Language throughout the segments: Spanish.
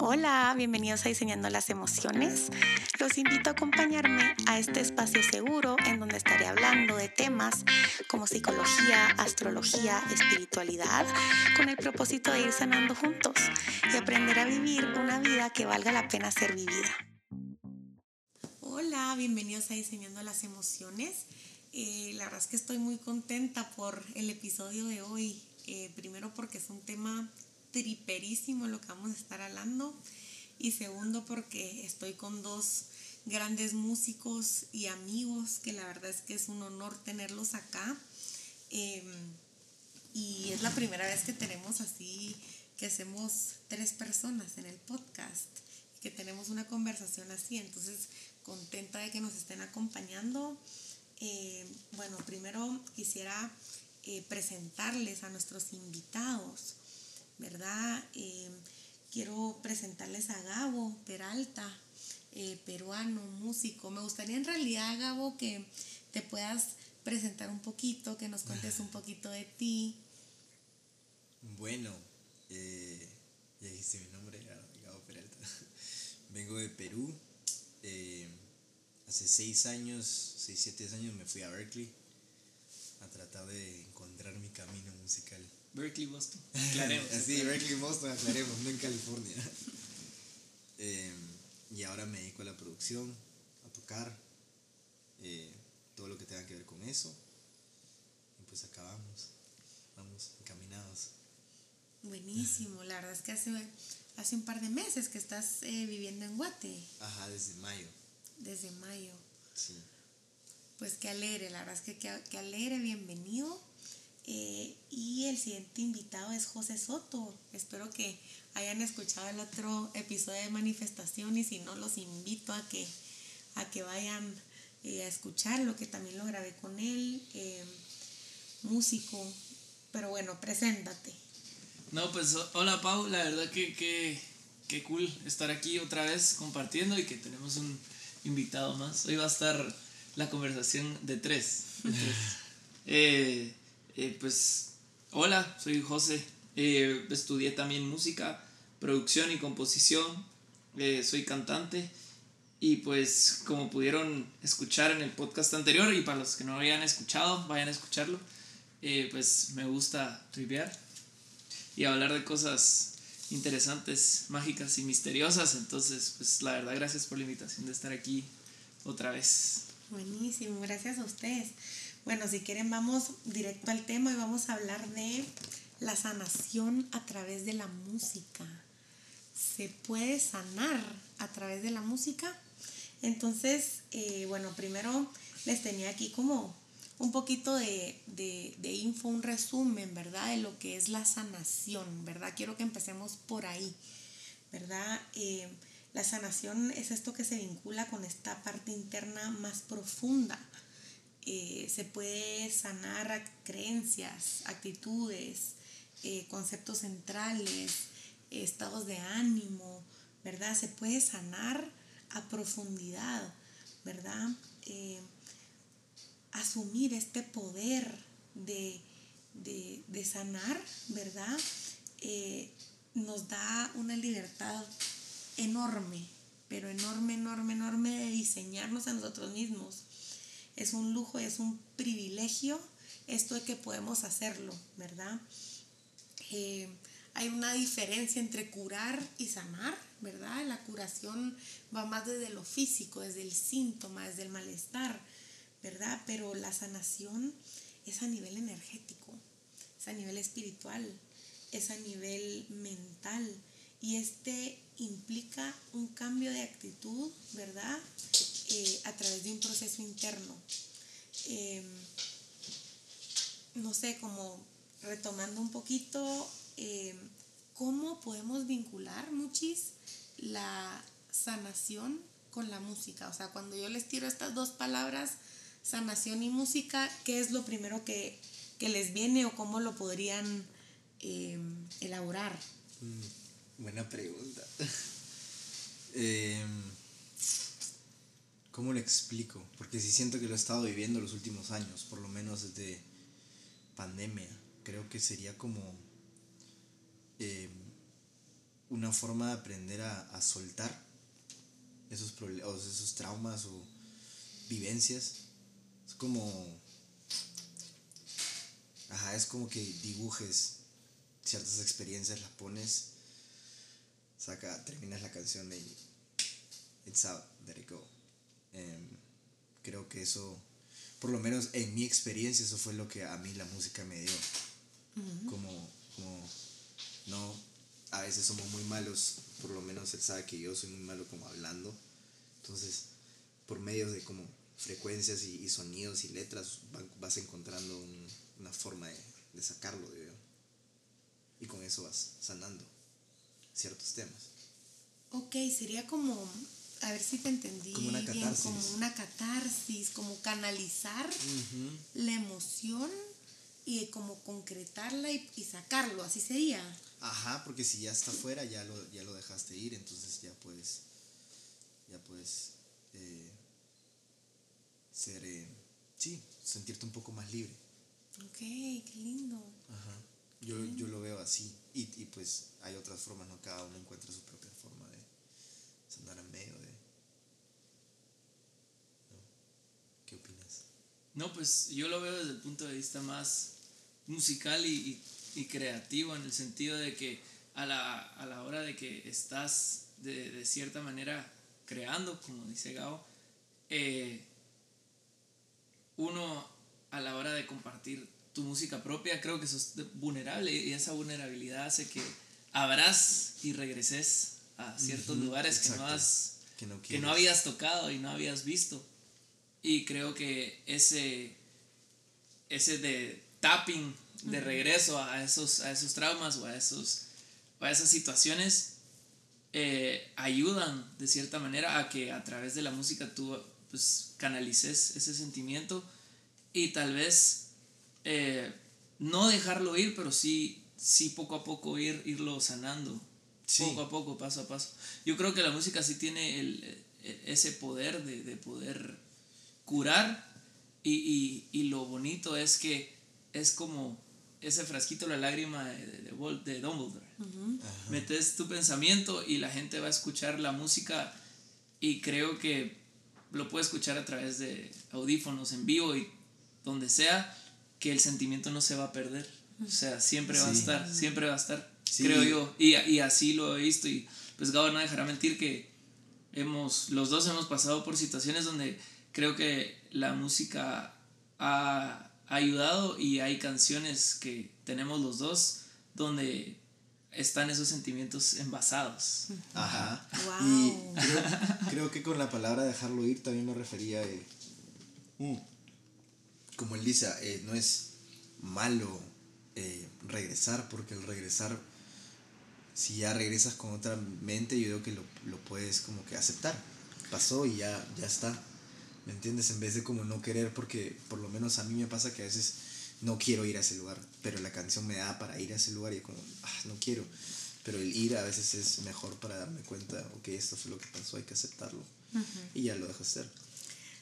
Hola, bienvenidos a Diseñando las Emociones. Los invito a acompañarme a este espacio seguro en donde estaré hablando de temas como psicología, astrología, espiritualidad, con el propósito de ir sanando juntos y aprender a vivir una vida que valga la pena ser vivida. Hola, bienvenidos a Diseñando las Emociones. Eh, la verdad es que estoy muy contenta por el episodio de hoy. Eh, primero porque es un tema triperísimo lo que vamos a estar hablando. Y segundo, porque estoy con dos grandes músicos y amigos, que la verdad es que es un honor tenerlos acá. Em, y es la primera vez que tenemos así, que hacemos tres personas en el podcast, que tenemos una conversación así. Entonces, contenta de que nos estén acompañando. Em, bueno, primero quisiera eh, presentarles a nuestros invitados. ¿Verdad? Em, quiero presentarles a Gabo Peralta, eh, peruano, músico. Me gustaría en realidad, Gabo, que te puedas presentar un poquito, que nos cuentes un poquito de ti. Bueno, eh, ya dijiste mi nombre, Gabo Peralta. Vengo de Perú. Eh, hace seis años, seis, siete años me fui a Berkeley a tratar de encontrar mi camino musical. Berkeley, Boston. Aclaremos. sí, Berkeley, Boston, aclaremos, no en California. Eh, y ahora me dedico a la producción, a tocar, eh, todo lo que tenga que ver con eso. Y pues acabamos, vamos encaminados. Buenísimo, la verdad es que hace, hace un par de meses que estás eh, viviendo en Guate. Ajá, desde mayo. Desde mayo. Sí. Pues qué alegre, la verdad es que qué, alegre, bienvenido. Eh, y el siguiente invitado es José Soto. Espero que hayan escuchado el otro episodio de manifestación y si no, los invito a que, a que vayan eh, a escucharlo, que también lo grabé con él, eh, músico. Pero bueno, preséntate. No, pues hola Pau, la verdad que, que, que cool estar aquí otra vez compartiendo y que tenemos un invitado más. Hoy va a estar la conversación de tres. De tres. Eh, pues, hola, soy José. Eh, estudié también música, producción y composición. Eh, soy cantante. Y pues, como pudieron escuchar en el podcast anterior, y para los que no hayan escuchado, vayan a escucharlo, pues me gusta triviar y hablar de cosas interesantes, mágicas y misteriosas. Entonces, pues la verdad, gracias por la invitación de estar aquí otra vez. Buenísimo, gracias a ustedes. Bueno, si quieren vamos directo al tema y vamos a hablar de la sanación a través de la música. ¿Se puede sanar a través de la música? Entonces, eh, bueno, primero les tenía aquí como un poquito de, de, info, un resumen, ¿verdad? De lo que es la sanación, ¿verdad? Quiero que empecemos por ahí, ¿verdad? Eh, la sanación es esto que se vincula con esta parte interna más profunda eh, se puede sanar creencias, actitudes, eh, conceptos centrales, estados de ánimo, ¿verdad? Se puede sanar a profundidad, ¿verdad? Eh, asumir este poder de, sanar, ¿verdad? nos da una libertad enorme, pero enorme, enorme, enorme de diseñarnos a nosotros mismos es un lujo, es un privilegio esto de que podemos hacerlo, ¿verdad? Eh, hay una diferencia entre curar y sanar, ¿verdad? La curación va más desde lo físico, desde el síntoma, desde el malestar, ¿verdad? Pero la sanación es a nivel energético, es a nivel espiritual, es a nivel mental y este implica un cambio de actitud, ¿verdad? Eh, a través de un proceso interno. Em, no sé, como retomando un poquito, em, ¿cómo podemos vincular, muchis, la sanación con la música? O sea, cuando yo les tiro estas dos palabras, sanación y música, ¿qué es lo primero que, les viene o cómo lo podrían em, elaborar? Mm, buena pregunta. ¿Cómo lo explico? Porque sí siento que lo he estado viviendo los últimos años, por lo menos desde pandemia. Creo que sería como... Em, una forma de aprender a, soltar esos, proble- o esos traumas o vivencias. Es como... Ajá, es como que dibujes ciertas experiencias, las pones, saca, terminas la canción y it's out, let it go. Em, creo que eso, por lo menos en mi experiencia, eso fue lo que a mí la música me dio. Como, como, no, a veces somos muy malos, por lo menos él sabe que yo soy muy malo como hablando. Entonces, por medio de como frecuencias y, y sonidos y letras, vas encontrando un- una forma de, de sacarlo, digo. Y con eso vas sanando ciertos temas. Ok, sería como, a ver si te entendí Como una bien, como una catarsis, como canalizar la emoción y como concretarla y, y sacarlo, así sería. Ajá, porque si ya está fuera, ya lo, ya lo dejaste ir, entonces ya puedes, ya puedes eh, ser, eh, sí, sentirte un poco más libre. Ok, qué lindo. Ajá. Yo, yo lo veo así. Y, y pues hay otras formas, ¿no? Cada uno encuentra su propia forma de sanar en medio de... ¿no? ¿Qué opinas? No, pues yo lo veo desde el punto de vista más musical y, y- y creativo, en el sentido de que a la, a la hora de que estás de, de cierta manera creando, como dice Gao, eh, uno a la hora de compartir tu música propia, creo que sos vulnerable y esa vulnerabilidad hace que abras y regreses a ciertos lugares que no, has, Que no, que no quieres. habías tocado y no habías visto. Y creo que ese, ese de tapping de regreso a esos, a esos traumas o a, esos, a esas situaciones eh, ayudan de cierta manera a que a través de la música tú pues, canalices ese sentimiento y tal vez eh, no dejarlo ir, pero sí, sí poco a poco ir, irlo sanando. Sí. Poco a poco, paso a paso. Yo creo que la música sí tiene el, eh, ese poder de, de poder curar y, y, y lo bonito es que es como ese frasquito la lágrima de, de, de Dumbledore. Metes tu pensamiento y la gente va a escuchar la música y creo que lo puede escuchar a través de audífonos en vivo y donde sea que el sentimiento no se va a perder. O sea, siempre va a estar, siempre va a estar, Sí. creo yo. Y, y así lo he visto y pues Gabo no dejará mentir que hemos, los dos hemos pasado por situaciones donde creo que la música ha ayudado y hay canciones que tenemos los dos donde están esos sentimientos envasados. Ajá. Wow. Y creo, creo que con la palabra dejarlo ir también me refería eh, mm, como él dice, eh, no es malo eh, regresar, porque el regresar, si ya regresas con otra mente, yo creo que lo, lo puedes como que aceptar. Pasó y ya, ya está. ¿Me entiendes? En vez de como no querer, porque por lo menos a mí me pasa que a veces no quiero ir a ese lugar, pero la canción me da para ir a ese lugar y como, ah, no quiero. Pero el ir a veces es mejor para darme cuenta, ok, esto fue lo que pasó, hay que aceptarlo. Y ya lo dejo hacer.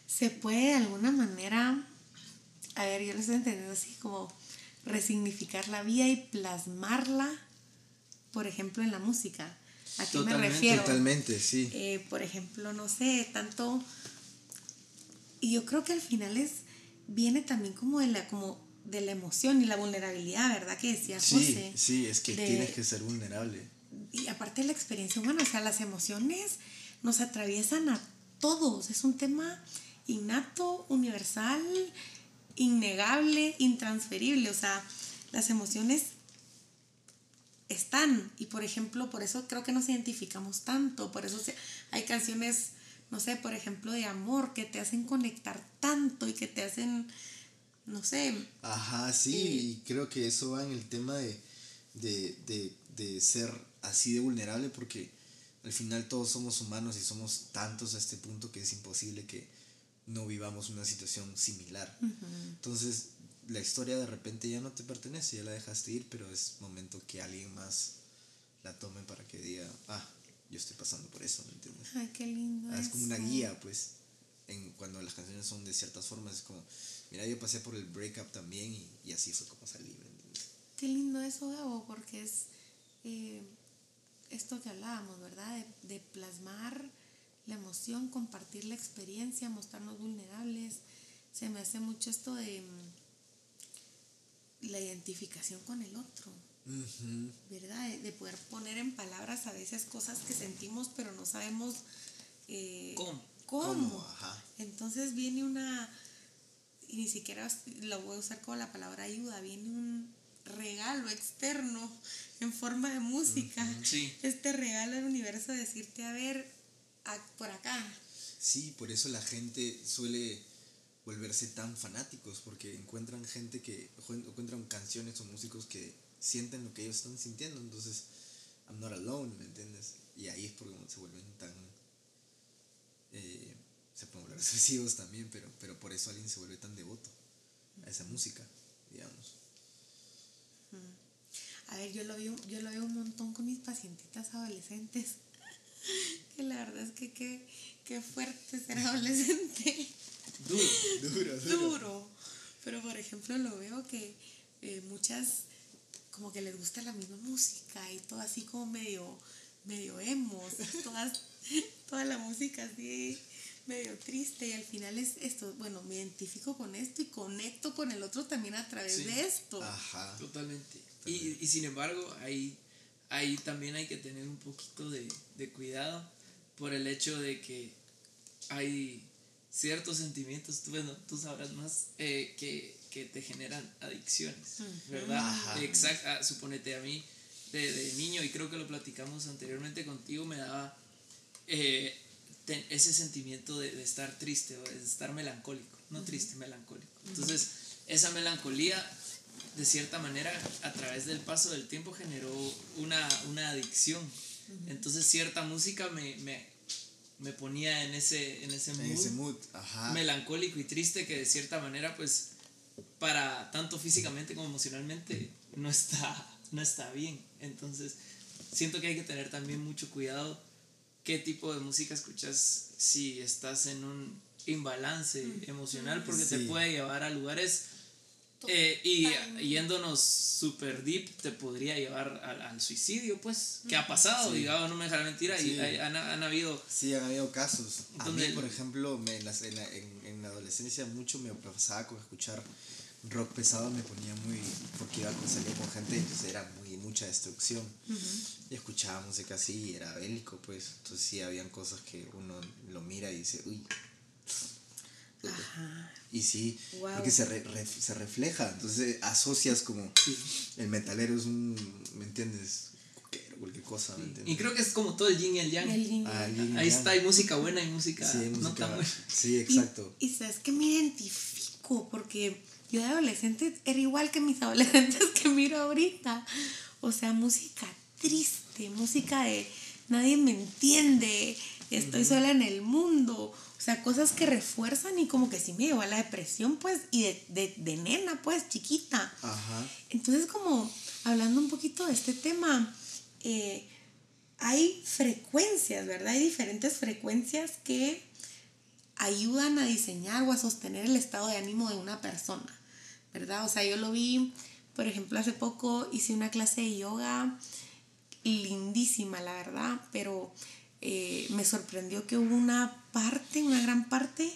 Se puede de alguna manera, a ver, yo lo estoy entendiendo así como resignificar la vida y plasmarla, por ejemplo, en la música. ¿A qué me refiero? Totalmente, sí. Eh, por ejemplo, no sé, tanto... Y yo creo que al final es, viene también como de la, como de la emoción y la vulnerabilidad, ¿verdad? Que decía Sí, José. sí, es que de- tienes que ser vulnerable. y aparte de la experiencia humana, o sea, las emociones nos atraviesan a todos. Es un tema innato, universal, innegable, intransferible. O sea, las emociones están. Y por ejemplo, por eso creo que nos identificamos tanto. Por eso hay canciones, no sé, por ejemplo, de amor que te hacen conectar tanto y que te hacen, no sé, Ajá, sí, Eh, y creo que eso va en el tema de, de, de, de ser así de vulnerable porque al final todos somos humanos y somos tantos a este punto que es imposible que no vivamos una situación similar. Entonces, la historia de repente ya no te pertenece, ya la dejaste ir, pero es momento que alguien más la tome para que diga, ah, yo estoy pasando por eso, ¿me entiendes? ay, qué lindo. Ah, es como una guía, pues, en, cuando las canciones son de ciertas formas, es como, mira, yo pasé por el breakup también y, y así fue como salí, ¿me entiendes? Qué lindo eso, Gabo, porque es. eh, esto que hablábamos, ¿verdad? De, de plasmar la emoción, compartir la experiencia, mostrarnos vulnerables. Se me hace mucho esto de mm, la identificación con el otro, ¿verdad? De, de poder poner en palabras a veces cosas que sentimos pero no sabemos eh, ¿Cómo? cómo. ¿Cómo? Ajá. Entonces viene una, y ni siquiera lo voy a usar como la palabra ayuda, viene un regalo externo en forma de música. Sí. Este regalo del universo de decirte, a ver, a- por acá. Sí, por eso la gente suele volverse tan fanáticos, porque encuentran gente que, encuentran canciones o músicos que sienten lo que ellos están sintiendo, entonces, I'm not alone, ¿me entiendes? Y ahí es porque se vuelven tan, eh, se pueden volver obsesivos también, pero, pero por eso alguien se vuelve tan devoto a esa música, digamos. A ver, yo lo veo, yo lo veo un montón con mis pacientitas adolescentes. Que la verdad es que qué, qué fuerte ser adolescente. Duro. Duro, duro. Pero por ejemplo lo veo que eh, muchas como que les gusta la misma música y todo así como medio, medio emos, todas, toda la música así medio triste y al final es esto, bueno, me identifico con esto y conecto con el otro también a través Sí. de esto. Ajá. Totalmente. Y, y sin embargo, ahí, ahí también hay que tener un poquito de, de cuidado por el hecho de que hay ciertos sentimientos, tú, bueno, tú sabrás más, eh, que, que te generan adicciones. ¿verdad? Ajá. Exacto, ah, suponete a mí, de, de niño, y creo que lo platicamos anteriormente contigo, me daba eh, ten- ese sentimiento de, de estar triste o de estar melancólico, no triste, melancólico. Entonces, esa melancolía, de cierta manera, a través del paso del tiempo generó una, una adicción. Entonces, cierta música me, me, me ponía en ese, en ese En mood ese mood, ajá. melancólico y triste que de cierta manera, pues, para tanto físicamente como emocionalmente, no está, no está bien. Entonces, siento que hay que tener también mucho cuidado qué tipo de música escuchas si estás en un imbalance emocional, porque te puede llevar a lugares eh, y yéndonos super deep te podría llevar al, al suicidio, pues, que ha pasado, Sí. digamos, no me dejará mentir, y Sí. hay- han, han habido Sí, han habido casos. A Donde mí, por ejemplo, me, en, la, en- en la adolescencia mucho me pasaba con escuchar rock pesado, me ponía muy... porque iba a salir con gente, entonces era muy mucha destrucción. Y escuchaba música así y era bélico, pues. Entonces sí, habían cosas que uno lo mira y dice, uy. Ajá. Y sí, Wow. porque se, re- re- se refleja, entonces asocias como el metalero es un, ¿me entiendes? Cualquier, cualquier cosa, ¿me entiendes? Y creo que es como todo el yin y el yang. El yin y Ah, el yin y Ahí yang. está, hay música buena y música, Sí, no música- tan buena. sí, exacto. Y, y sabes que me identifico porque yo de adolescente era igual que mis adolescentes que miro ahorita. O sea, música triste, música de nadie me entiende, estoy sola en el mundo. O sea, cosas que refuerzan y como que sí me llevó a la depresión, pues, y de, de, de nena, pues, chiquita. Ajá. Entonces, como hablando un poquito de este tema, eh, hay frecuencias, ¿verdad? Hay diferentes frecuencias que ayudan a diseñar o a sostener el estado de ánimo de una persona, ¿verdad? O sea, yo lo vi, por ejemplo, hace poco hice una clase de yoga lindísima, la verdad, pero eh, me sorprendió que hubo una parte, una gran parte,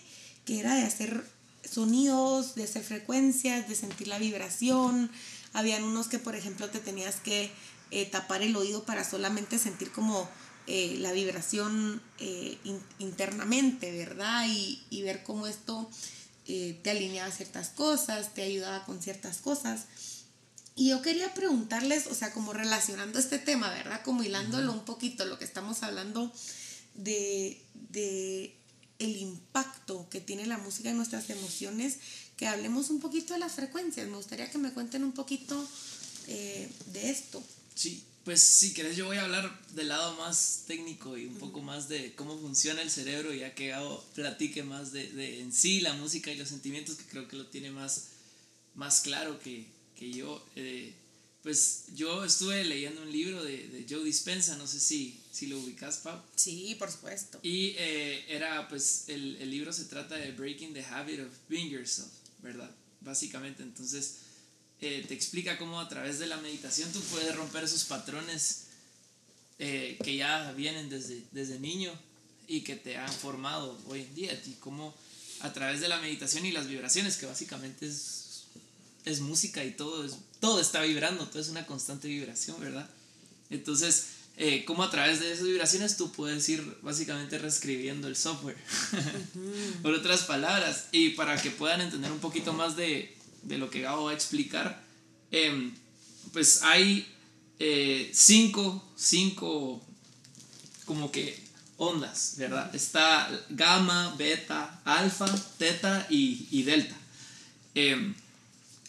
que era de hacer sonidos, de hacer frecuencias, de sentir la vibración. Habían unos que, por ejemplo, te tenías que eh, tapar el oído para solamente sentir como eh, la vibración in- internamente, ¿verdad? Y, y ver cómo esto eh, te alineaba ciertas cosas, te ayudaba con ciertas cosas. Y yo quería preguntarles, o sea, como relacionando este tema, ¿verdad? Como hilándolo un poquito, lo que estamos hablando de, de el impacto que tiene la música en nuestras emociones, que hablemos un poquito de las frecuencias. Me gustaría que me cuenten un poquito eh, de esto. Sí, pues si querés yo voy a hablar del lado más técnico y un poco más de cómo funciona el cerebro, ya que Gabo platique más de, de en sí la música y los sentimientos, que creo que lo tiene más, más claro que, que yo. Eh, pues yo estuve leyendo un libro de, de Joe Dispensa, no sé si, si lo ubicas, Pau. Sí, por supuesto. Y eh, era, pues, el, el libro se trata de Breaking the Habit of Being Yourself, ¿verdad? Básicamente, entonces eh, te explica cómo a través de la meditación tú puedes romper esos patrones eh, que ya vienen desde, desde niño y que te han formado hoy en día. Y cómo a través de la meditación y las vibraciones, que básicamente es, es música y todo, es, todo está vibrando, todo es una constante vibración, ¿verdad? Entonces, eh, cómo a través de esas vibraciones tú puedes ir básicamente reescribiendo el software, por otras palabras, y para que puedan entender un poquito más de, de lo que Gabo va a explicar, em, pues hay eh, cinco, cinco como que ondas, ¿verdad? Está gamma, beta, alfa, teta y, delta. Em,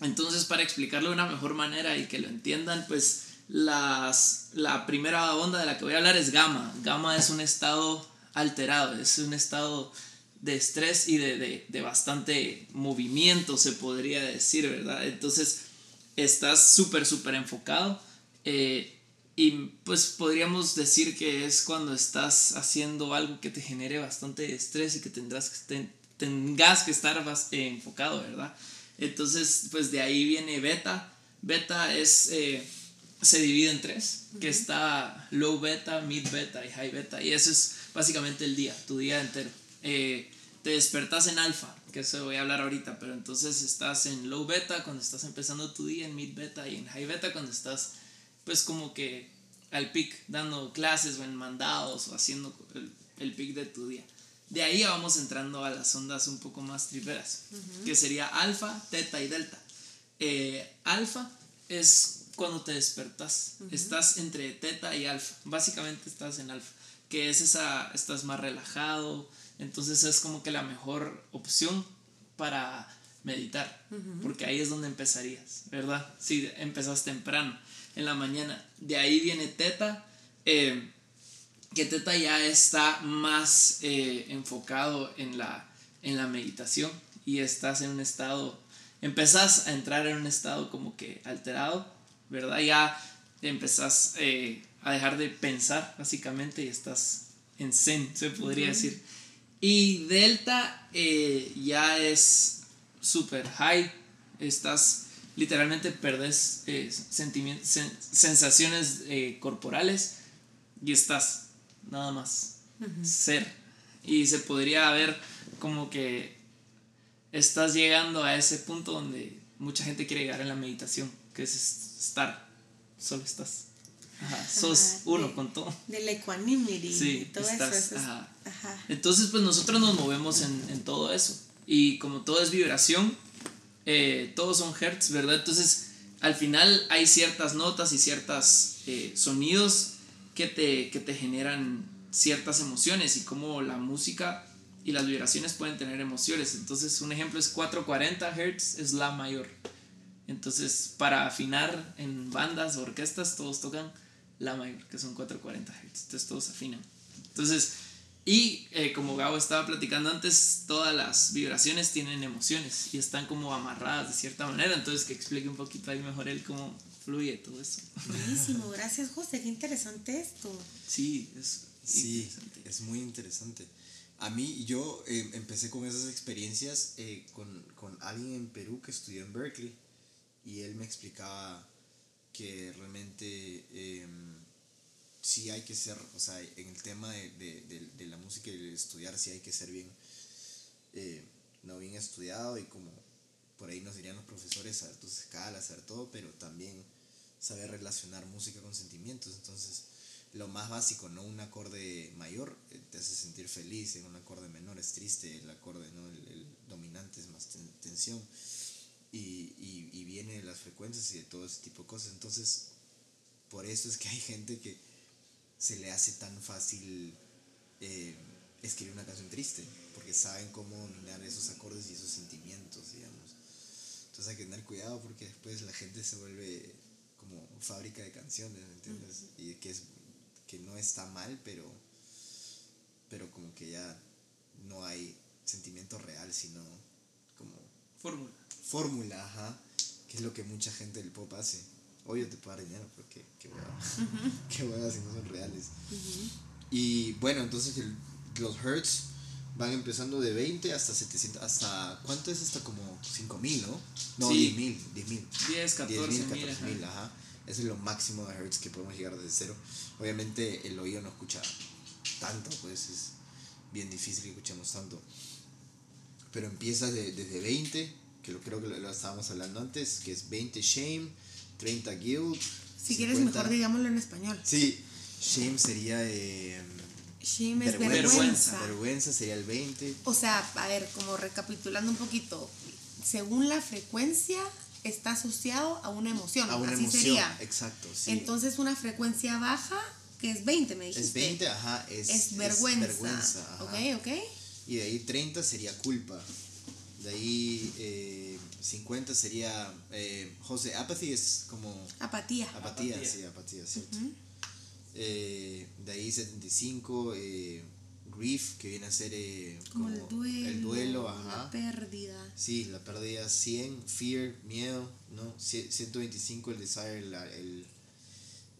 entonces, para explicarlo de una mejor manera y que lo entiendan, pues las, la primera onda de la que voy a hablar es gamma. Gamma es un estado alterado, es un estado de estrés y de, de bastante movimiento, se podría decir, ¿verdad? Entonces, estás súper, súper enfocado. Eh, y pues podríamos decir que es cuando estás haciendo algo que te genere bastante estrés y que tendrás que, tengas que estar eh, enfocado, ¿verdad? Entonces, pues de ahí viene beta. Beta es, eh, se divide en tres, que está low beta, mid beta y high beta. Y eso es básicamente el día, tu día entero. Te despertas en alfa, que eso voy a hablar ahorita, pero entonces estás en low beta cuando estás empezando tu día, en mid beta y en high beta cuando estás pues como que al pic, dando clases o en mandados o haciendo el, el pic de tu día. De ahí vamos entrando a las ondas un poco más triperas, que sería alfa, teta y delta. Eh, alfa es cuando te despertas, estás entre teta y alfa, básicamente estás en alfa, que es esa, estás más relajado, entonces es como que la mejor opción para meditar, porque ahí es donde empezarías, ¿verdad? Si empezas temprano en la mañana. De ahí viene Teta, eh, que Teta ya está más eh, enfocado en la, en la meditación y estás en un estado, empezás a entrar en un estado como que alterado, ¿verdad? Ya empezás eh, a dejar de pensar básicamente y estás en zen, se podría decir. Y Delta ya es super high, estás literalmente perdés eh, sensaciones eh, corporales y estás nada más ser. Y se podría ver como que estás llegando a ese punto donde mucha gente quiere llegar en la meditación, que es estar, solo estás. sos uno con todo. Del equanimity. Sí, todo eso. Entonces, pues nosotros nos movemos en, en todo eso. Y como todo es vibración, eh, todos son hertz, ¿verdad? Entonces, al final hay ciertas notas y ciertos eh, sonidos que te, que te generan ciertas emociones y como la música y las vibraciones pueden tener emociones. Entonces, un ejemplo es 440 Hz es la mayor. Entonces, para afinar en bandas o orquestas, todos tocan la mayor, que son 440 Hz. Entonces, todos afinan. Entonces, y eh, como Gabo estaba platicando antes, todas las vibraciones tienen emociones y están como amarradas de cierta manera. Entonces, que explique un poquito ahí mejor él cómo fluye todo eso. Buenísimo, gracias José, qué interesante esto. Sí, es, sí, es muy interesante. A mí, yo eh, empecé con esas experiencias eh, con, con alguien en Perú que estudió en Berkeley y él me explicaba que realmente em, sí hay que ser, o sea, en el tema de, de, de, la música y el estudiar sí hay que ser bien, eh, no bien estudiado y como por ahí nos dirían los profesores, saber tus escalas, saber todo, pero también saber relacionar música con sentimientos. Entonces, lo más básico, ¿no? Un acorde mayor eh, te hace sentir feliz, en un acorde menor es triste, el acorde, ¿no? El, dominante es más tensión. Y, y, y viene de las frecuencias y de todo ese tipo de cosas. Entonces, por eso es que hay gente que se le hace tan fácil eh, escribir una canción triste, porque saben cómo dominar esos acordes y esos sentimientos, digamos. Entonces hay que tener cuidado porque después la gente se vuelve como fábrica de canciones, ¿me entiendes? Y que, es, que no está mal, pero, pero como que ya no hay sentimiento real, sino como... Fórmula. Fórmula, ajá, que es lo que mucha gente del pop hace obvio te puedo dar dinero, pero qué, qué qué si no son reales. Y bueno, entonces los hertz van empezando de 20 hasta 700, hasta, ¿cuánto es? Hasta como 5000, ¿no? No, 10.000, 10.000. 10, 14 mil, ajá. Eso es lo máximo de hertz que podemos llegar desde cero. Obviamente el oído no escucha tanto, pues es bien difícil que escuchemos tanto. Pero empieza de- desde 20, que lo creo que lo, lo estábamos hablando antes, que es 20 shame, 30 guilt. Si quieres 50 mejor digámoslo en español. Sí, shame sería eh, Shame es vergüenza. vergüenza. Vergüenza sería el 20. O sea, a ver, como recapitulando un poquito, según la frecuencia está asociado a una emoción, A una así emoción. sería. Exacto, sí. Entonces una frecuencia baja, que es 20, me dijiste. es 20, ajá, es, Es vergüenza. vergüenza, ajá. ok, ok. Y de ahí 30 sería culpa. De ahí eh, 50 sería. Eh, José, apathy es como. Apatía. Apatía, Apatía. sí, apatía, cierto. Ujú. Eh, de ahí 75, eh, grief, que viene a ser eh, Como, el duelo. el duelo, La ajá. pérdida. Sí, la pérdida 100, fear, miedo, ¿no? Cie- 125 el desire, la- el,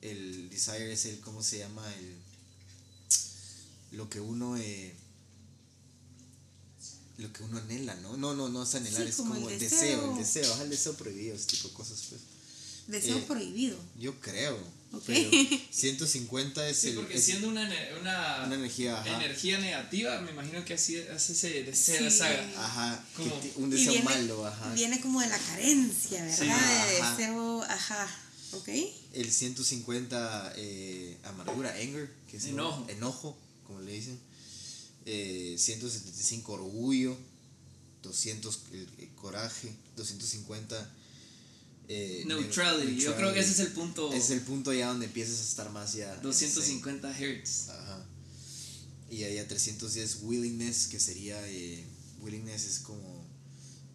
el desire es el, ¿cómo se llama? El, lo que uno, eh, lo que uno anhela, ¿no? No, no, no es anhelar, Sí, es como como, el el deseo. deseo, el deseo, ajá, el deseo prohibido, ese tipo de cosas, pues. Deseo Eh, prohibido. Yo creo. Ok. Pero 150 es Sí, el, porque es siendo una, una, una energía, ajá. energía negativa, me imagino que así hace ese deseo, Sí. esa... Ajá, un deseo viene- malo, ajá. Viene como de la carencia, ¿verdad? Sí. de Ajá. deseo, ajá. ¿Ok? El 150 eh, amargura, anger, que es Enojo. enojo, como le dicen. Eh, 175 orgullo, 200 el, el coraje, 250 eh, Neutrality. Yo creo que ese es el punto Es el punto ya donde empiezas a estar más ya. en 250 Hz. Ajá. Y ahí a 310 willingness, que sería. eh, willingness es como.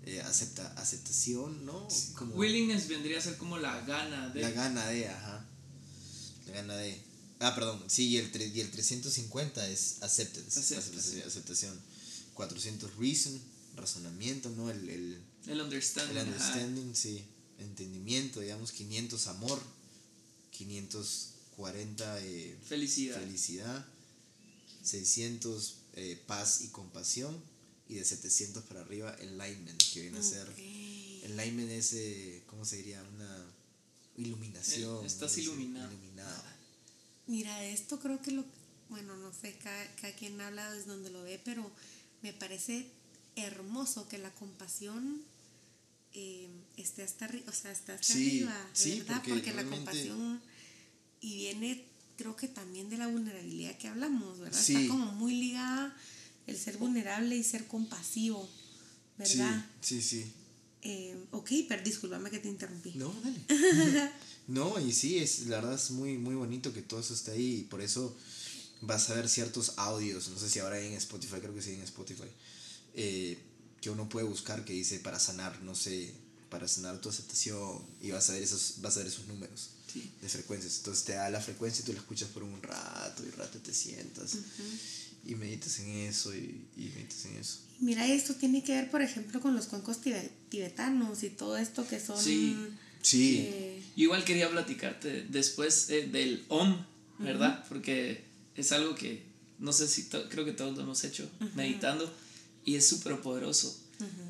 eh, acepta, aceptación, ¿no? Como Willingness vendría a ser como la gana de... la gana de, ajá. La gana de. Ah, perdón, sí, y el, tre- y el 350 es acceptance, aceptación, aceptación. 400 reason, razonamiento, ¿no? El, el, El understanding. el ajá. understanding, sí. Entendimiento, digamos, 500 amor, 540 eh, Felicidad. felicidad, 600 eh, paz y compasión, y de 700 para arriba, enlightenment, que viene a ser. Enlightenment es, eh, ¿cómo se diría? Una iluminación. El- estás. Sí, iluminado. Mira, esto creo que lo, bueno, no sé, cada, cada quien habla desde donde lo ve, pero me parece hermoso que la compasión eh, esté hasta arriba, o sea, está hasta Sí, arriba, sí, ¿verdad? porque Porque, la compasión y viene, creo que también de la vulnerabilidad que hablamos, ¿verdad? Sí. Está como muy ligada el ser vulnerable y ser compasivo, ¿verdad? Sí, sí, sí. Eh, ok, pero discúlpame que te interrumpí. No, dale. no, y sí, es, la verdad es muy, muy bonito que todo eso esté ahí y por eso vas a ver ciertos audios, no sé si ahora hay en Spotify, creo que sí en Spotify, eh, que uno puede buscar que dice para sanar, no sé, para sanar tu aceptación y vas a ver esos, vas a ver esos números Sí. de frecuencias. Entonces te da la frecuencia y tú la escuchas por un rato y rato te sientas y meditas en eso y, y meditas en eso. Mira, esto tiene que ver, por ejemplo, con los cuencos tibe- tibetanos y todo esto que son... Sí. Sí, eh, Yo igual quería platicarte después eh, del OM, ¿verdad? Porque es algo que no sé si to- creo que todos lo hemos hecho meditando y es súper poderoso.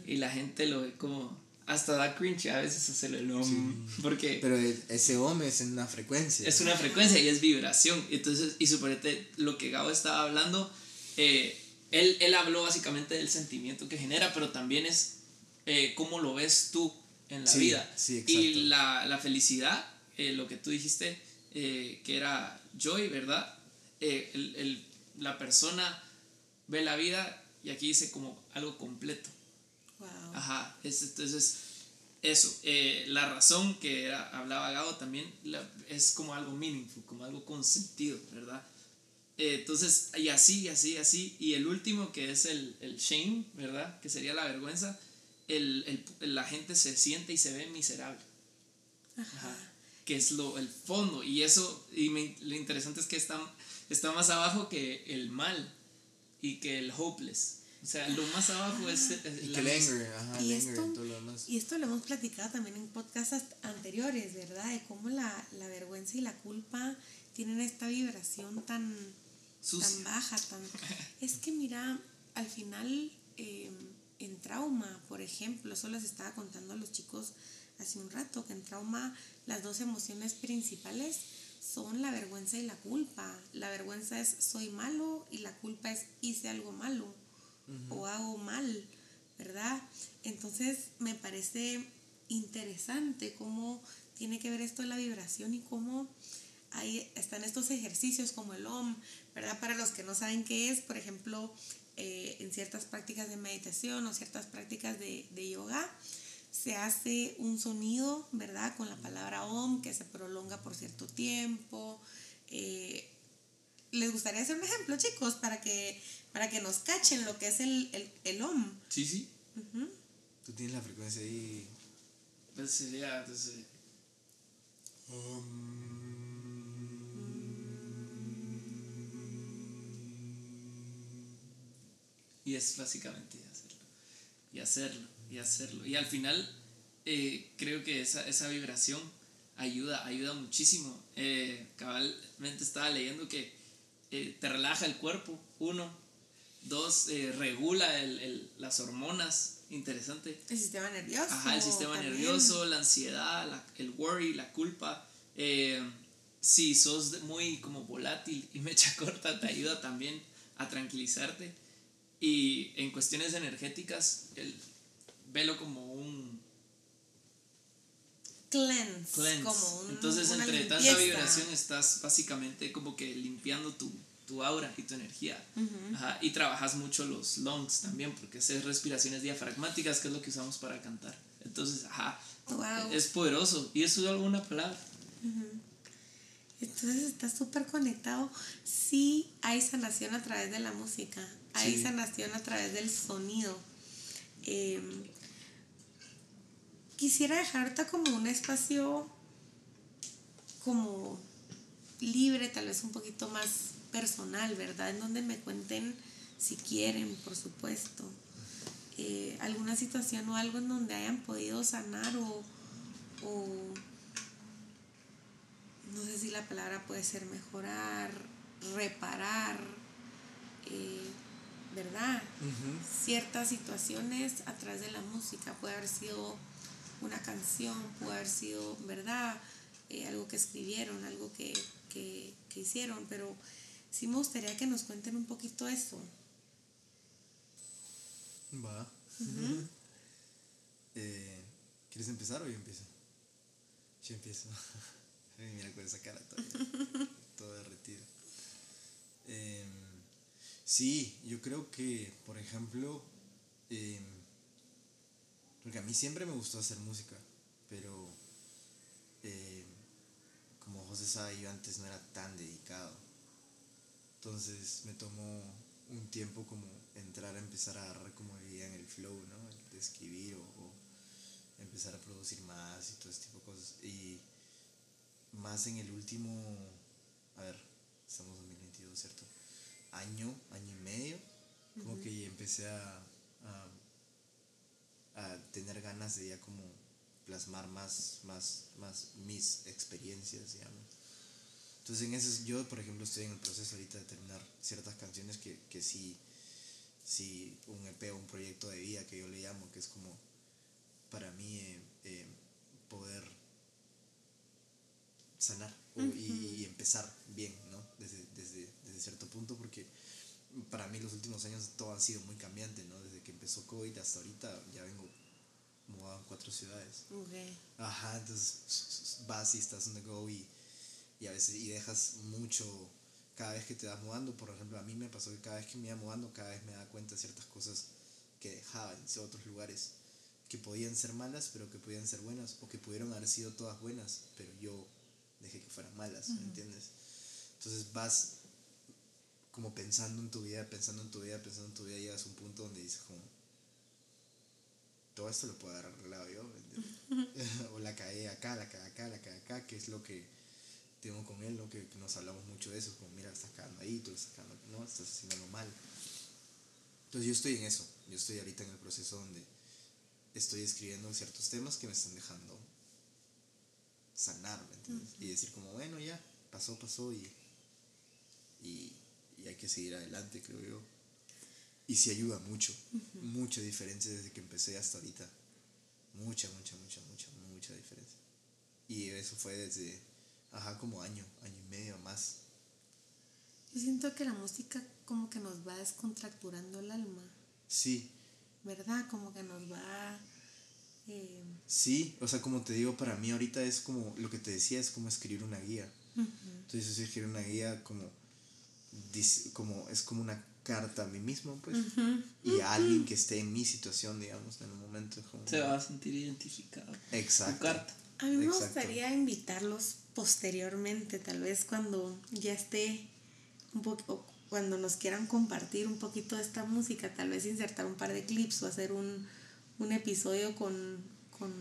Y la gente lo ve como hasta da cringe a veces hacerlo el OM porque pero ese hombre es en una frecuencia. es una frecuencia y es vibración. Entonces, y suponete lo que Gabo estaba hablando, eh, él, él habló básicamente del sentimiento que genera, pero también es eh, cómo lo ves tú en la Sí, vida. sí, exacto. y la, la felicidad, eh, lo que tú dijiste, eh, que era joy, ¿verdad? Eh, el, el- la persona ve la vida y aquí dice como algo completo. wow. Ajá, es, entonces eso, eh, la razón que era- hablaba Gabo también la- es como algo meaningful, como algo con sentido, ¿verdad? Eh, entonces, y así, y así, y así, y el último que es el, el shame, ¿verdad? Que sería la vergüenza, el, el- la gente se siente y se ve miserable, Ajá. que es lo, el fondo, y eso, y me- lo interesante es que está, está más abajo que el mal y que el hopeless. O sea, lo más abajo es, es Y la que el anger, ajá, Y el anger esto- y todo lo demás. Y esto lo hemos platicado también en podcasts anteriores, ¿verdad? De cómo la, la vergüenza y la culpa tienen esta vibración tan, Sucia. tan baja, tan... Es que mira, al final eh, en trauma, por ejemplo, eso les estaba contando a los chicos hace un rato, que en trauma las dos emociones principales son la vergüenza y la culpa. La vergüenza es soy malo y la culpa es hice algo malo o hago mal, ¿verdad? Entonces me parece interesante cómo tiene que ver esto de la vibración y cómo ahí están estos ejercicios como el OM, ¿verdad? Para los que no saben qué es, por ejemplo, eh, en ciertas prácticas de meditación o ciertas prácticas de, de yoga, se hace un sonido, ¿verdad? Con la palabra OM que se prolonga por cierto tiempo. Eh, ¿Les gustaría hacer un ejemplo, chicos, para que, para que nos cachen lo que es el, el, el OM? Sí, sí. Tú tienes la frecuencia ahí. Pues sería, entonces, y es básicamente hacerlo, y hacerlo, y hacerlo. Y al final eh, creo que esa, esa vibración ayuda, ayuda muchísimo. Eh, cabalmente estaba leyendo que eh, te relaja el cuerpo, uno. Dos, eh, regula el, el, las hormonas, interesante. El sistema nervioso. Ajá, el sistema también. nervioso, la ansiedad, la- el worry, la culpa. Si sos muy como volátil y mecha corta, te ayuda también a tranquilizarte. Y en cuestiones energéticas, el, velo como un Cleanse. cleanse. Como un- Entonces, una entre tanta vibración, estás básicamente como que limpiando tu, tu aura y tu energía. Ajá, y trabajas mucho los lungs también, porque haces respiraciones diafragmáticas, que es lo que usamos para cantar. Entonces, ajá, Wow. es poderoso. Y eso es alguna palabra. Entonces está súper conectado. Sí hay sanación a través de la música, hay Sí. sanación a través del sonido. Eh, quisiera dejar ahorita como un espacio como libre, tal vez un poquito más personal, ¿verdad? En donde me cuenten, si quieren, por supuesto, eh, alguna situación o algo en donde hayan podido sanar o, o no sé si la palabra puede ser mejorar, reparar, eh, ¿verdad? Ciertas situaciones a través de la música. Puede haber sido una canción, puede haber sido, ¿verdad? Eh, algo que escribieron, algo que, que, que hicieron, pero sí me gustaría que nos cuenten un poquito eso. Va. Eh, ¿Quieres empezar o yo empiezo? Yo empiezo. Ay, Mira con esa cara todavía. todo derretido. Em, sí, yo creo que, por ejemplo, em, porque a mí siempre me gustó hacer música, pero em, como José sabe, yo antes no era tan dedicado. Entonces me tomó un tiempo como entrar a empezar a agarrar como en el flow, ¿no? De escribir o, o empezar a producir más y todo ese tipo de cosas. Y más en el último, a ver, estamos en 2022, ¿cierto? Año, año y medio, como que empecé a, a, a tener ganas de ya como plasmar más, más, más mis experiencias, digamos. Entonces en eso yo, por ejemplo, estoy en el proceso ahorita de terminar ciertas canciones que, que sí, sí, un EP o un proyecto de vida que yo le llamo, que es como para mí eh, eh, poder sanar o- y, y empezar bien, ¿no? Desde, desde, desde cierto punto, porque para mí los últimos años todo ha sido muy cambiante, ¿no? Desde que empezó COVID hasta ahorita ya vengo mudado en cuatro ciudades. Ajá, entonces vas y estás on the go y, y a veces y dejas mucho cada vez que te vas mudando. Por ejemplo, a mí me pasó que cada vez que me iba mudando, cada vez me daba cuenta de ciertas cosas que dejaba en otros lugares que podían ser malas, pero que podían ser buenas, o que pudieron haber sido todas buenas, pero yo dejé que fueran malas, ¿me entiendes? Entonces vas como pensando en tu vida, pensando en tu vida, pensando en tu vida, llegas a un punto donde dices como, todo esto lo puedo haber arreglado yo, o la caí acá, la caí acá, la caí acá, que es lo que tengo con él, ¿no? que, que nos hablamos mucho de eso, como mira, estás cagando ahí, tú lo estás cagando, no, estás haciéndolo mal. Entonces yo estoy en eso, yo estoy ahorita en el proceso donde estoy escribiendo ciertos temas que me están dejando sanar, ¿me entiendes? Y decir como, bueno, ya, pasó, pasó y, y, y hay que seguir adelante, creo yo. Y sí ayuda mucho, mucha diferencia desde que empecé hasta ahorita. Mucha, mucha, mucha, mucha, mucha diferencia. Y eso fue desde, ajá, como año, año y medio más. Yo siento que la música como que nos va descontracturando el alma, Sí, ¿verdad? Como que nos va... eh, sí, o sea, como te digo, para mí ahorita es como, lo que te decía, es como escribir una guía. Entonces es escribir una guía como, dis- como, es como una carta a mí mismo, pues. Y a alguien que esté en mi situación, digamos, en el momento. es como- Se va a sentir identificado. Exacto. Tu carta. A mí me Exacto. gustaría invitarlos posteriormente, tal vez cuando ya esté un poco, cuando nos quieran compartir un poquito de esta música, tal vez insertar un par de clips o hacer un, un episodio con, con,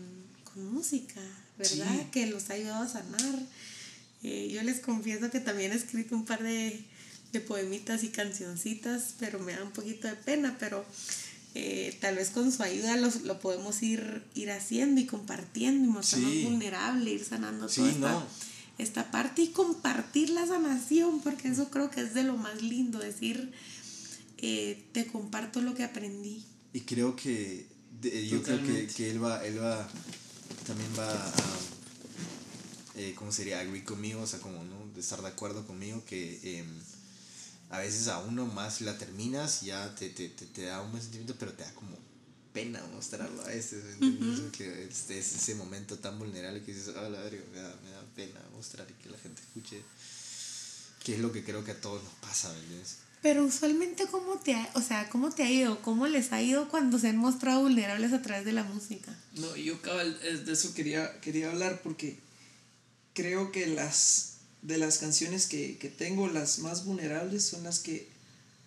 con música, ¿verdad? Sí. Que los ha ayudado a sanar. Eh, yo les confieso que también he escrito un par de, de poemitas y cancioncitas, pero me da un poquito de pena, pero eh, tal vez con su ayuda los, lo podemos ir, ir haciendo y compartiendo y mostrarnos Sí. vulnerable, ir sanando Sí, toda esta, no. esta parte y compartir la sanación, porque eso creo que es de lo más lindo, decir, eh, te comparto lo que aprendí. Y creo que, de- yo creo que, que él va, él va, también va a, eh, ¿cómo sería? Agree conmigo, o sea, como, ¿no? De estar de acuerdo conmigo que em, a veces a uno más la terminas, ya te, te, te, te da un buen sentimiento, pero te da como pena mostrarlo a veces. Que este, es ese momento tan vulnerable que dices, ah, la verga, me da, me da pena mostrar y que la gente escuche, que es lo que creo que a todos nos pasa, ¿entiendes? Pero usualmente, ¿cómo te ha, o sea, ¿cómo te ha ido? ¿Cómo les ha ido cuando se han mostrado vulnerables a través de la música? No, yo cabal, de eso quería, quería hablar porque creo que las de las canciones que, que tengo, las más vulnerables son las que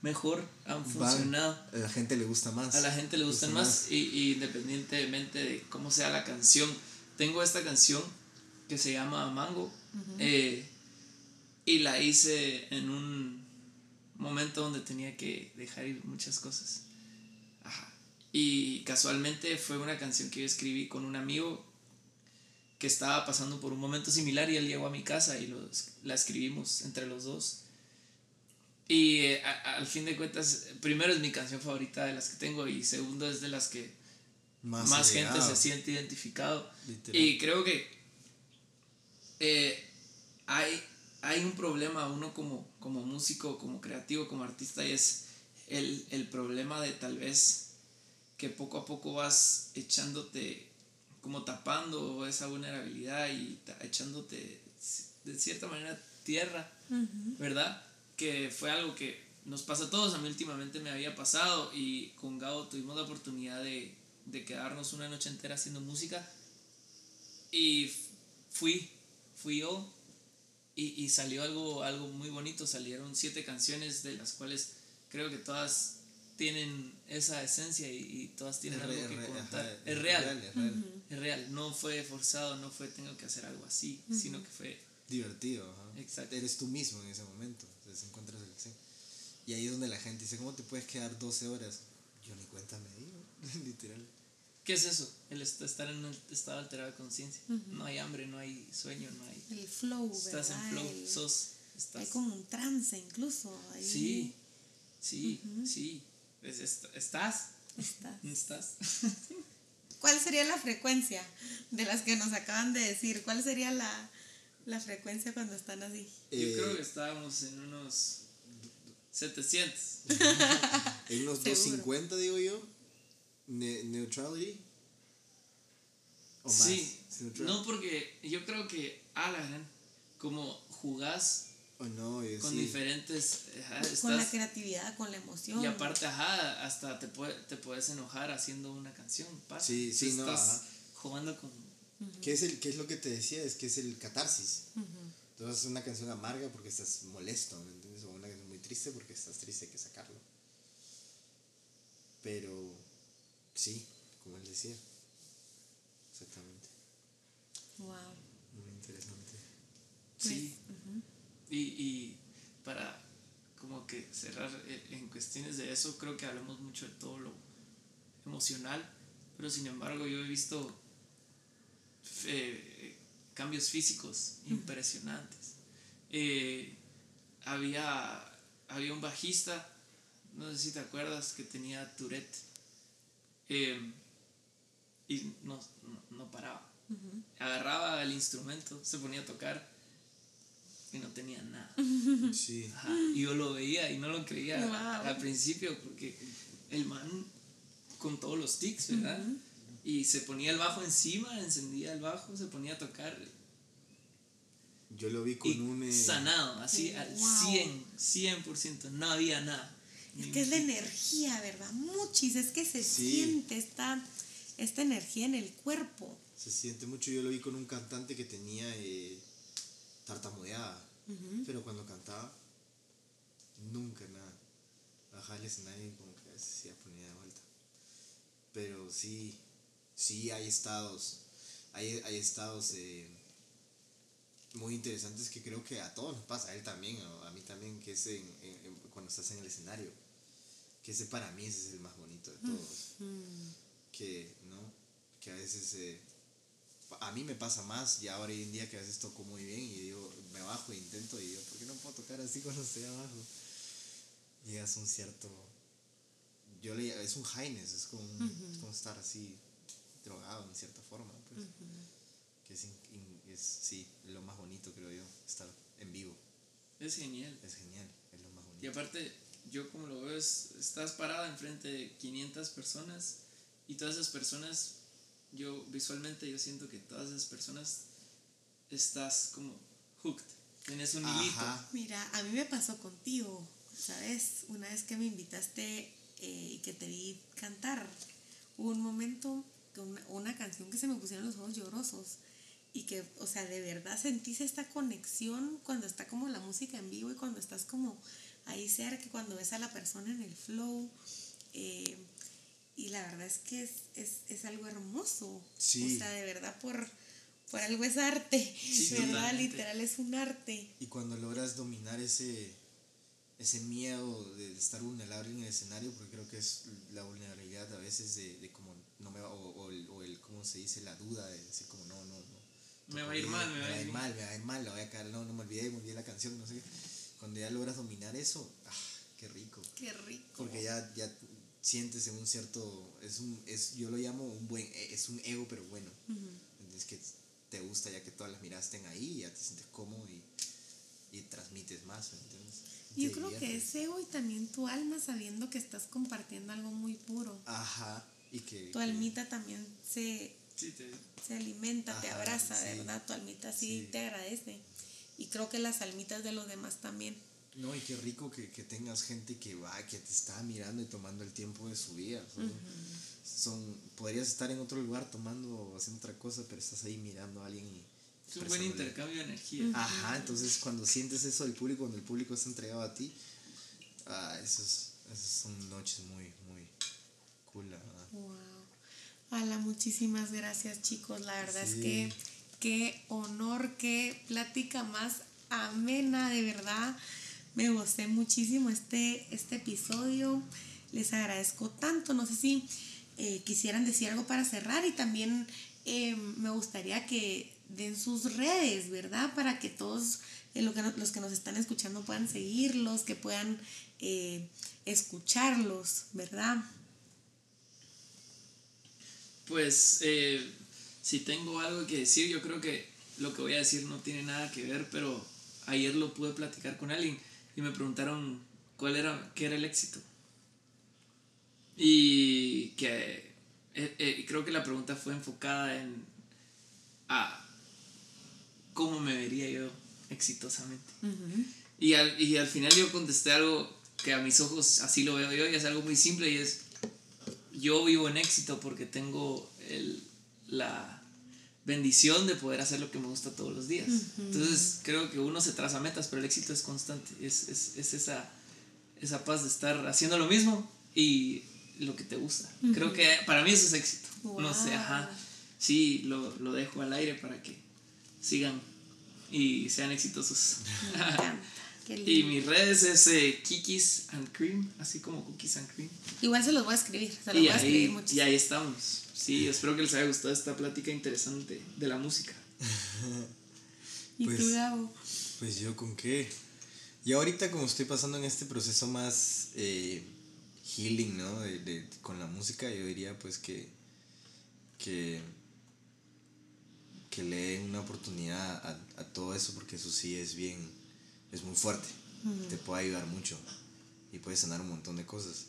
mejor han funcionado. A la gente le gusta más. A la gente le gustan Gusta más y, y independientemente de cómo sea la canción. Tengo esta canción que se llama Mango eh, y la hice en un momento donde tenía que dejar ir muchas cosas. Ajá. Y casualmente fue una canción que yo escribí con un amigo que estaba pasando por un momento similar y él llegó a mi casa y los, la escribimos entre los dos. Y eh, a- al fin de cuentas, primero es mi canción favorita de las que tengo y segundo es de las que más, gente se siente identificado. literal. Y creo que eh, hay, hay un problema, uno como, como músico, como creativo, como artista, y es el, el problema de tal vez que poco a poco vas echándote, como tapando esa vulnerabilidad y echándote de cierta manera tierra, ¿verdad? Que fue algo que nos pasa a todos, a mí últimamente me había pasado y con Gabo tuvimos la oportunidad de, de quedarnos una noche entera haciendo música y fui, fui yo y, y salió algo, algo muy bonito, salieron siete canciones de las cuales creo que todas tienen esa esencia y, y todas tienen Es algo re- que re- contar. ajá, es real, es real. es real, no fue forzado, no fue tengo que hacer algo así, sino que fue Divertido, ajá. Exacto. Eres tú mismo en ese momento. Entonces encuentras el sí. Y ahí es donde la gente dice, ¿cómo te puedes quedar 12 horas? Yo ni cuenta me digo, literal. ¿Qué es eso? El est- estar en un estado alterado de conciencia. No hay hambre, no hay sueño, no hay... El flow, Estás en flow, El- sos... Estás... Hay como un trance incluso. ahí Sí, sí, sí. Es- est- estás, Estás. estás. ¿Cuál sería la frecuencia de las que nos acaban de decir? ¿Cuál sería la, la frecuencia cuando están así? Yo Eh, creo que estábamos en unos 700. En unos Seguro. 250, digo yo. Ne- neutrality. O más. Sí, Neutral. no porque yo creo que, la gran, como jugás O no, yo con sí. diferentes... ajá, Con la estás- creatividad, con la emoción. Y aparte, ajá, hasta te, puede, te puedes enojar haciendo una canción. pasa. Sí, sí, no, Estás ajá. jugando con... ¿Qué es, el, ¿Qué es lo que te decía? Es que es el catarsis. Entonces es una canción amarga porque estás molesto, ¿me entiendes? O una canción muy triste porque estás triste, hay que sacarlo. Pero sí, como él decía. Exactamente. Wow. Muy interesante. Sí. y, y para como que cerrar eh, en cuestiones de eso, creo que hablamos mucho de todo lo emocional, pero sin embargo yo he visto eh, cambios físicos impresionantes. Eh, había, había un bajista, no sé si te acuerdas, que tenía Tourette. Eh, y no, no, no paraba. Agarraba el instrumento, se ponía a tocar y no tenía nada. Sí. Ajá, Y yo lo veía y no lo creía Wow. al principio porque el man con todos los tics, ¿verdad? Y se ponía el bajo encima, encendía el bajo, se ponía a tocar Yo lo vi con y un... eh, sanado, así al Wow. 100, 100%, no había nada. Es que es la energía, ¿verdad? Muchis, es que se Sí. siente esta, esta energía en el cuerpo. Se siente mucho. Yo lo vi con un cantante que tenía eh, tartamudeada. Pero cuando cantaba, nunca nada. Bajaba al escenario y como que se ponía de vuelta. Pero sí, sí hay estados. Hay, hay estados eh, muy interesantes que creo que a todos nos pasa, a él también, a, mí también, que es en- cuando estás en el escenario. Que ese para mí ese es el más bonito de todos. Que, ¿no? Que a veces... eh, a mí me pasa más ya ahora hoy en día que a veces toco muy bien y digo, me bajo e intento y digo, ¿por qué no puedo tocar así cuando estoy abajo? Llegas a un cierto... Yo le, es un highness, es como, un- es como estar así drogado en cierta forma. Pues, Que es, in- in- es, sí, lo más bonito creo yo, estar en vivo. Es genial. Es genial, aparte, yo como lo veo, es, estás parada enfrente de 500 personas y todas esas personas, yo visualmente yo siento que todas esas personas estás como hooked. Tienes un hilito. Ajá. Mira, a mí me pasó contigo, ¿sabes? Una vez que me invitaste eh, y que te vi cantar, hubo un momento, una, una canción que se me pusieron los ojos llorosos y que, o sea, de verdad sentís esta conexión cuando está como la música en vivo y cuando estás como ahí cerca, cuando ves a la persona en el flow. eh, y la verdad es que es, es, es algo hermoso. Sí. O sea, de verdad, por, por algo es arte. Sí, ¿Verdad? totalmente. Literal es un arte. Y cuando logras dominar ese, ese miedo de estar vulnerable en el escenario, porque creo que es la vulnerabilidad a veces de, de como no me va, o, o el, o el, ¿cómo se dice? La duda de decir como no, no, no. Me va a ir mal, me va a ir mal, me va a ir mal, la voy a caer, no, no me olvidé, me olvidé la canción, no sé qué. Cuando ya logras dominar eso, ah, qué rico. Qué rico. Porque ya, ya sientes en un cierto, es un, es, yo lo llamo un buen, e, es un ego pero bueno. Es que te gusta ya que todas las miradas estén ahí, ya te sientes cómodo y, y transmites más, ¿me entiendes? Yo creo que es ego y también tu alma sabiendo que estás compartiendo algo muy puro. Ajá, y que... Tu que- almita también se, Sí, te- se alimenta, te abraza, sí. ¿verdad? Tu almita sí, Sí. te agradece. Y creo que las almitas de los demás también. No, y qué rico que, que tengas gente que va, que te está mirando y tomando el tiempo de su vida. Son, son- podrías estar en otro lugar tomando o haciendo otra cosa, pero estás ahí mirando a alguien y... es un buen intercambio de energía. Ajá, entonces cuando sientes eso del público, cuando el público está entregado a ti, ah, esos son noches muy, muy cool, la verdad. Wow. Ala, muchísimas gracias, chicos. La verdad es que qué honor, qué plática más amena, de verdad. Me gocé muchísimo este, este episodio. Les agradezco tanto. No sé si eh, quisieran decir algo para cerrar y también eh, me gustaría que den sus redes, ¿verdad? Para que todos eh, que los que nos están escuchando puedan seguirlos, que puedan escucharlos, ¿verdad? Pues si tengo algo que decir, yo creo que lo que voy a decir no tiene nada que ver, pero ayer lo pude platicar con alguien y me preguntaron cuál era, qué era el éxito. Y que eh, eh, creo que la pregunta fue enfocada en a cómo me vería yo exitosamente. Y al, y al final yo contesté algo que a mis ojos así lo veo yo y es algo muy simple y es yo vivo en éxito porque tengo el, la bendición de poder hacer lo que me gusta todos los días. Entonces creo que uno se traza metas, pero el éxito es constante. Es, es, es esa, esa paz de estar haciendo lo mismo y lo que te gusta. Creo que para mí eso es éxito. No sé, Wow. ajá. Sí, lo, lo dejo al aire para que sigan y sean exitosos. Me encanta. Qué y mis redes es eh, Kikis and Cream, así como Cookies and Cream. Igual se los voy a escribir, se los Y voy a escribir ahí, mucho. y ahí estamos. Sí, espero que les haya gustado esta plática interesante de la música. ¿Y Pues- tú, Gabo? Pues yo con qué. Y ahorita como estoy pasando en este proceso más eh, healing, ¿no? De, de- con la música, yo diría pues que que, que le den una oportunidad a, a todo eso, porque eso sí es bien, es muy fuerte. Te puede ayudar mucho y puede sanar un montón de cosas.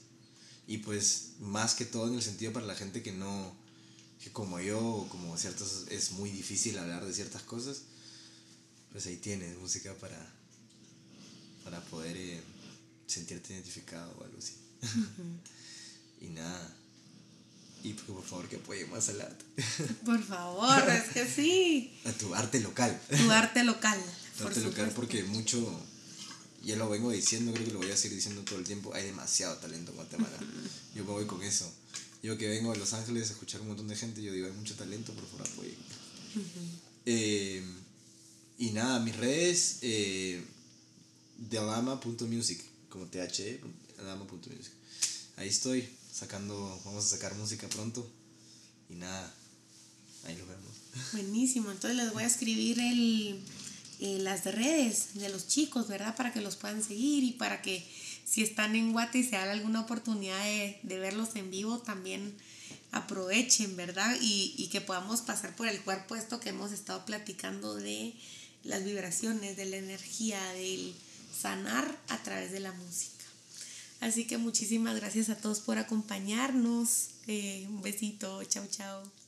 Y pues más que todo en el sentido para la gente que no, que como yo, como ciertos, es muy difícil hablar de ciertas cosas, pues ahí tienes música para, para poder eh, sentirte identificado o algo así. y nada. Y pues, por favor que apoye más al arte. Por favor, es que sí. A tu arte local. Tu arte local. Tu arte local porque mucho, ya lo vengo diciendo, creo que lo voy a seguir diciendo todo el tiempo, hay demasiado talento en Guatemala. Yo me voy con eso. Yo que vengo de Los Ángeles a escuchar un montón de gente, yo digo, hay mucho talento, por favor apoyen. eh, y nada, mis redes, eh, de alama.music, como THE. Ahí estoy, sacando, vamos a sacar música pronto. Y nada, ahí lo vemos. Buenísimo, entonces les voy a escribir el, eh, las redes de los chicos, ¿verdad? Para que los puedan seguir y para que si están en Guate y se haga alguna oportunidad de, de verlos en vivo, también aprovechen, ¿verdad? Y, y que podamos pasar por el cuerpo esto que hemos estado platicando de las vibraciones, de la energía, del sanar a través de la música. Así que muchísimas gracias a todos por acompañarnos. Eh, un besito, chao, chao.